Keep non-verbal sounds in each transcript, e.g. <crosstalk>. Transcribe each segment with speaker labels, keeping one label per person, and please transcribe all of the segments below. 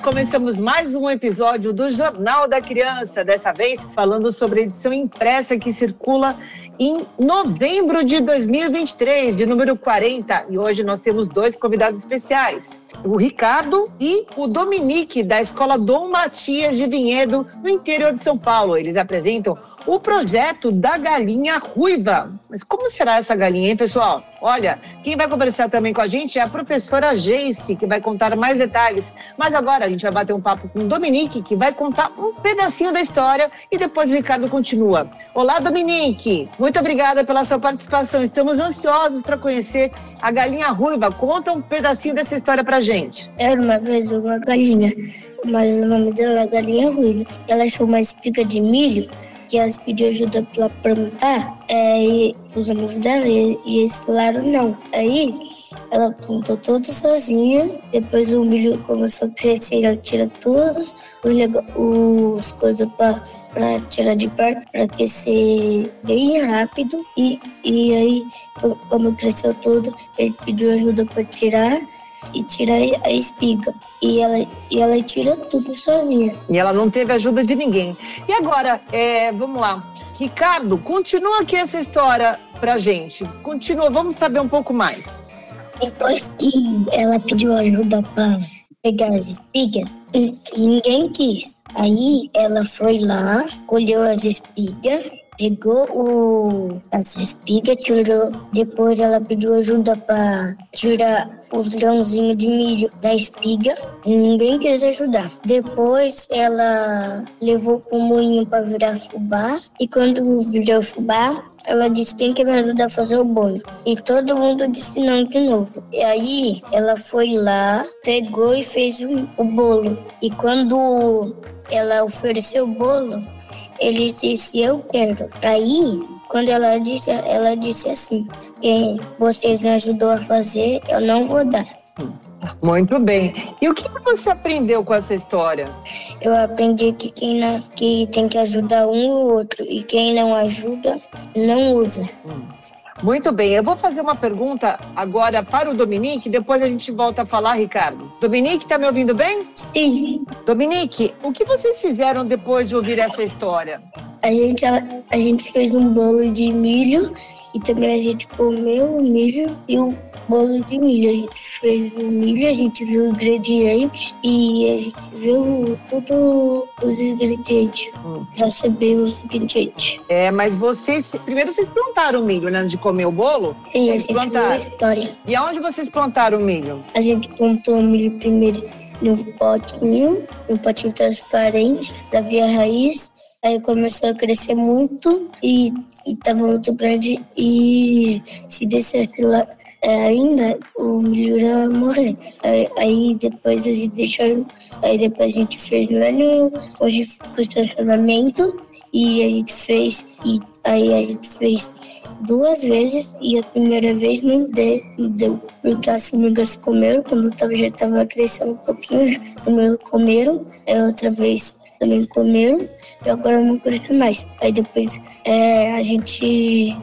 Speaker 1: Começamos mais um episódio do Jornal da Criança, dessa vez falando sobre a edição impressa que circula em novembro de 2023, de número 40. E hoje nós temos dois convidados especiais, o Ricardo e o Dominique, da Escola Dom Matias de Vinhedo, no interior de São Paulo. Eles apresentam o projeto da galinha ruiva. Mas como será essa galinha, hein, pessoal? Olha, quem vai conversar também com a gente é a professora Jace, que vai contar mais detalhes. Mas agora a gente vai bater um papo com o Dominique, que vai contar um pedacinho da história e depois o Ricardo continua. Olá, Dominique! Muito obrigada pela sua participação. Estamos ansiosos para conhecer a galinha ruiva. Conta um pedacinho dessa história pra gente.
Speaker 2: Era uma vez uma galinha, mas o nome dela é Galinha Ruiva. Ela achou uma espiga de milho que elas pediu ajuda para plantar, é, e os amigos dela, e, e eles falaram não. Aí ela plantou tudo sozinha, depois o milho começou a crescer, ela tira todos os coisas para tirar de perto, para crescer bem rápido. E, e aí, como cresceu tudo, ele pediu ajuda para tirar e tira a espiga. E ela, e ela tira tudo sozinha.
Speaker 1: E ela não teve ajuda de ninguém. E agora, é, vamos lá. Ricardo, continua aqui essa história pra gente. Continua, vamos saber um pouco mais.
Speaker 2: Depois que ela pediu ajuda para pegar as espigas, ninguém quis. Aí ela foi lá, colheu as espigas pegou o, as espigas, tirou. Depois ela pediu ajuda para tirar os grãozinhos de milho da espiga e ninguém quis ajudar. Depois ela levou o moinho para virar fubá e quando virou fubá, ela disse quem quer me ajudar a fazer o bolo. E todo mundo disse não de novo. E aí ela foi lá, pegou e fez o bolo. E quando ela ofereceu o bolo, ele disse, eu quero. Aí, quando ela disse, ela disse assim, quem vocês me ajudou a fazer, eu não vou dar.
Speaker 1: Muito bem. E o que você aprendeu com essa história?
Speaker 2: Eu aprendi que quem não, que tem que ajudar um ou outro e quem não ajuda não usa. Hum.
Speaker 1: Muito bem, eu vou fazer uma pergunta agora para o Dominique, depois a gente volta a falar, Ricardo. Dominique, está me ouvindo bem?
Speaker 2: Sim.
Speaker 1: Dominique, o que vocês fizeram depois de ouvir essa história?
Speaker 2: A gente, a, a gente fez um bolo de milho e também a gente comeu o milho e o bolo de milho. A gente fez o milho, a gente viu o ingrediente e a gente viu todos os ingredientes. Hum. Já sabemos os ingredientes.
Speaker 1: É, mas vocês. Primeiro vocês plantaram o milho, né? De comer o bolo?
Speaker 2: Sim, a gente plantaram. viu a história.
Speaker 1: E aonde vocês plantaram o milho?
Speaker 2: A gente plantou o milho primeiro num potinho, um potinho transparente, para ver a raiz. Aí começou a crescer muito e estava muito grande e se descesse lá é, ainda, o milho ia morrer. Aí, aí, depois gente deixou, aí depois a gente fez lá no, hoje o estacionamento e a gente fez, e aí a gente fez duas vezes e a primeira vez não deu, deu porque as formigas comeram, quando tava, já estava crescendo um pouquinho, comeram, aí outra vez também comeram e agora não cresce mais. Aí depois é, a gente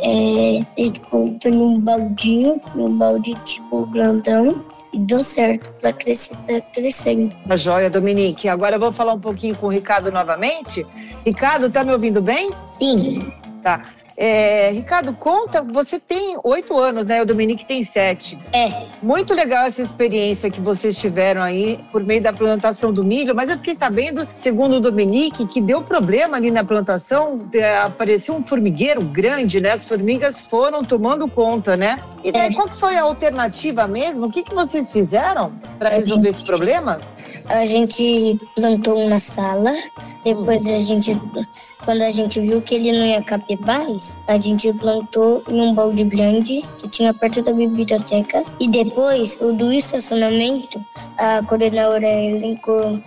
Speaker 2: é, a gente colocou num baldinho, num balde tipo grandão, e deu certo para crescer, tá crescendo.
Speaker 1: A joia, Dominique. Agora eu vou falar um pouquinho com o Ricardo novamente. Ricardo, tá me ouvindo bem?
Speaker 2: Sim.
Speaker 1: Tá. É, Ricardo, conta, você tem oito anos, né? O Dominique tem sete.
Speaker 2: É.
Speaker 1: Muito legal essa experiência que vocês tiveram aí por meio da plantação do milho, mas eu fiquei sabendo, segundo o Dominique, que deu problema ali na plantação, é, apareceu um formigueiro grande, né? As formigas foram tomando conta, né? E daí, é. qual foi a alternativa mesmo? O que, que vocês fizeram para resolver gente, esse problema?
Speaker 2: A gente plantou na sala, depois a gente quando a gente viu que ele não ia caber mais, a gente plantou em um balde grande que tinha perto da biblioteca. E depois, o do estacionamento, a coordenadora Ellen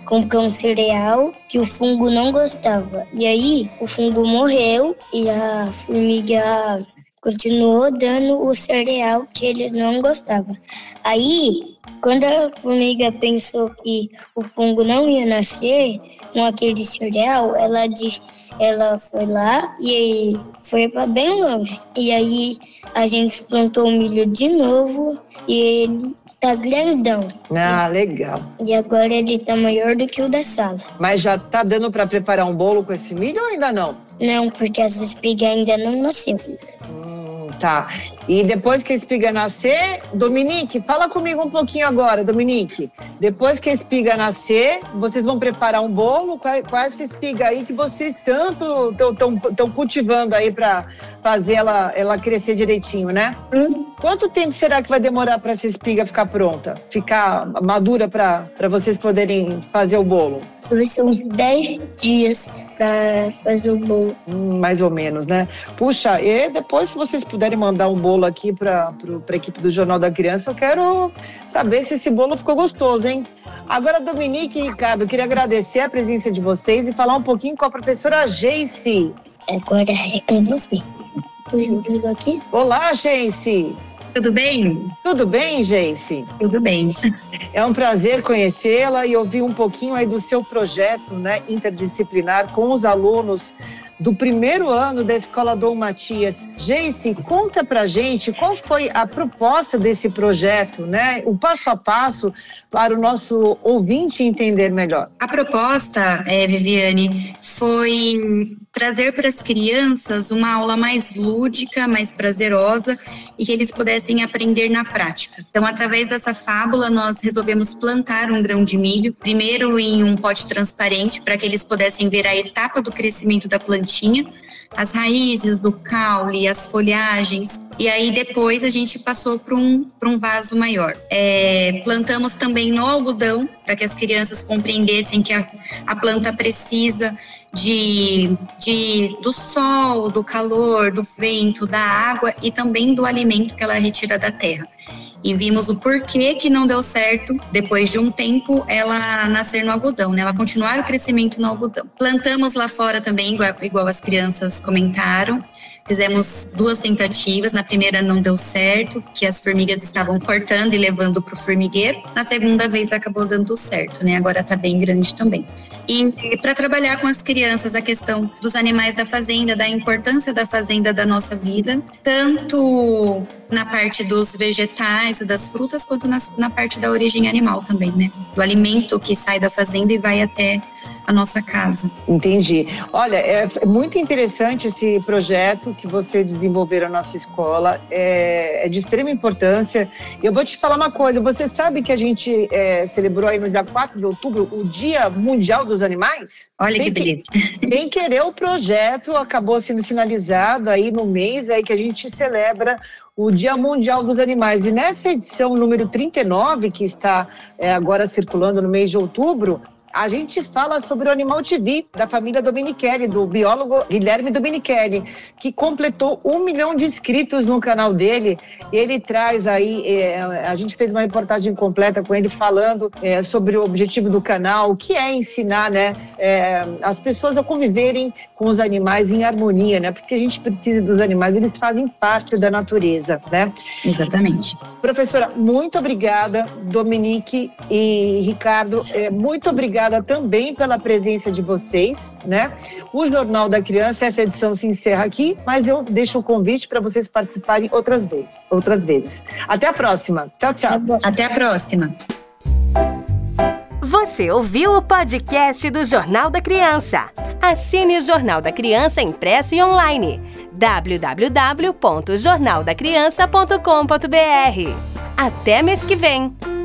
Speaker 2: comprou um cereal que o fungo não gostava. E aí, o fungo morreu e a formiga continuou dando o cereal que eles não gostavam. Aí, quando a formiga pensou que o fungo não ia nascer com aquele cereal, ela, disse, ela foi lá e foi para bem longe. E aí a gente plantou o milho de novo e ele tá grandão.
Speaker 1: Ah, legal.
Speaker 2: E agora ele tá maior do que o da sala.
Speaker 1: Mas já tá dando para preparar um bolo com esse milho ou ainda não?
Speaker 2: Não, porque as espigas ainda não nasceu.
Speaker 1: Hum, tá. E depois que a espiga nascer, Dominique, fala comigo um pouquinho agora, Dominique. Depois que a espiga nascer, vocês vão preparar um bolo com, com essa espiga aí que vocês tanto estão cultivando aí para fazer ela, ela crescer direitinho, né? Hum. Quanto tempo será que vai demorar para essa espiga ficar pronta? Ficar madura para vocês poderem fazer o bolo?
Speaker 2: Vai ser uns 10 dias para fazer o bolo.
Speaker 1: Hum, mais ou menos, né? Puxa, e depois, se vocês puderem mandar um bolo aqui para a equipe do Jornal da Criança, eu quero saber se esse bolo ficou gostoso, hein? Agora, Dominique e Ricardo, queria agradecer a presença de vocês e falar um pouquinho com a professora Jace.
Speaker 2: Agora é com você. Juro aqui.
Speaker 1: Olá, Jace.
Speaker 3: Tudo bem?
Speaker 1: Tudo bem, Jace?
Speaker 3: Tudo bem.
Speaker 1: É um prazer conhecê-la e ouvir um pouquinho aí do seu projeto né, interdisciplinar com os alunos do primeiro ano da Escola Dom Matias. Jace, conta pra gente qual foi a proposta desse projeto, né? O passo a passo para o nosso ouvinte entender melhor.
Speaker 3: A proposta, é, Viviane, foi trazer para as crianças uma aula mais lúdica, mais prazerosa e que eles pudessem aprender na prática. Então, através dessa fábula, nós resolvemos plantar um grão de milho, primeiro em um pote transparente, para que eles pudessem ver a etapa do crescimento da plantinha as raízes, o caule, as folhagens. E aí depois a gente passou para um, um vaso maior. É, plantamos também no algodão, para que as crianças compreendessem que a, a planta precisa de, de, do sol, do calor, do vento, da água e também do alimento que ela retira da terra e vimos o porquê que não deu certo depois de um tempo ela nascer no algodão, né? Ela continuar o crescimento no algodão. Plantamos lá fora também, igual, igual as crianças comentaram. Fizemos duas tentativas. Na primeira não deu certo, que as formigas estavam cortando e levando para o formigueiro. Na segunda vez acabou dando certo, né? Agora está bem grande também. E para trabalhar com as crianças a questão dos animais da fazenda, da importância da fazenda da nossa vida, tanto na parte dos vegetais das frutas, quanto na, na parte da origem animal também, né? Do alimento que sai da fazenda e vai até a nossa casa.
Speaker 1: Entendi. Olha, é muito interessante esse projeto que você desenvolveu na nossa escola. É, é de extrema importância. Eu vou te falar uma coisa: você sabe que a gente é, celebrou aí no dia 4 de outubro o Dia Mundial dos Animais?
Speaker 3: Olha sem que beleza. <laughs>
Speaker 1: Que, sem querer, o projeto acabou sendo finalizado aí no mês aí que a gente celebra o Dia Mundial dos Animais. E nessa edição número 39, que está é, agora circulando no mês de outubro, a gente fala sobre o Animal TV, da família Dominichelli, do biólogo Guilherme Dominichelli, que completou um milhão de inscritos no canal dele. Ele traz aí, é, a gente fez uma reportagem completa com ele falando é, sobre o objetivo do canal, o que é ensinar né, é, as pessoas a conviverem com os animais em harmonia, né? Porque a gente precisa dos animais, eles fazem parte da natureza, né?
Speaker 3: Exatamente.
Speaker 1: Professora, muito obrigada, Dominique e Ricardo, é, muito obrigada obrigada também pela presença de vocês, né? O Jornal da Criança, essa edição se encerra aqui, mas eu deixo o convite para vocês participarem outras vezes, outras vezes. Até a próxima. Tchau, tchau.
Speaker 3: Até a próxima.
Speaker 4: Você ouviu o podcast do Jornal da Criança? Assine o Jornal da Criança impresso e online. www.jornaldacriança.com.br. Até mês que vem!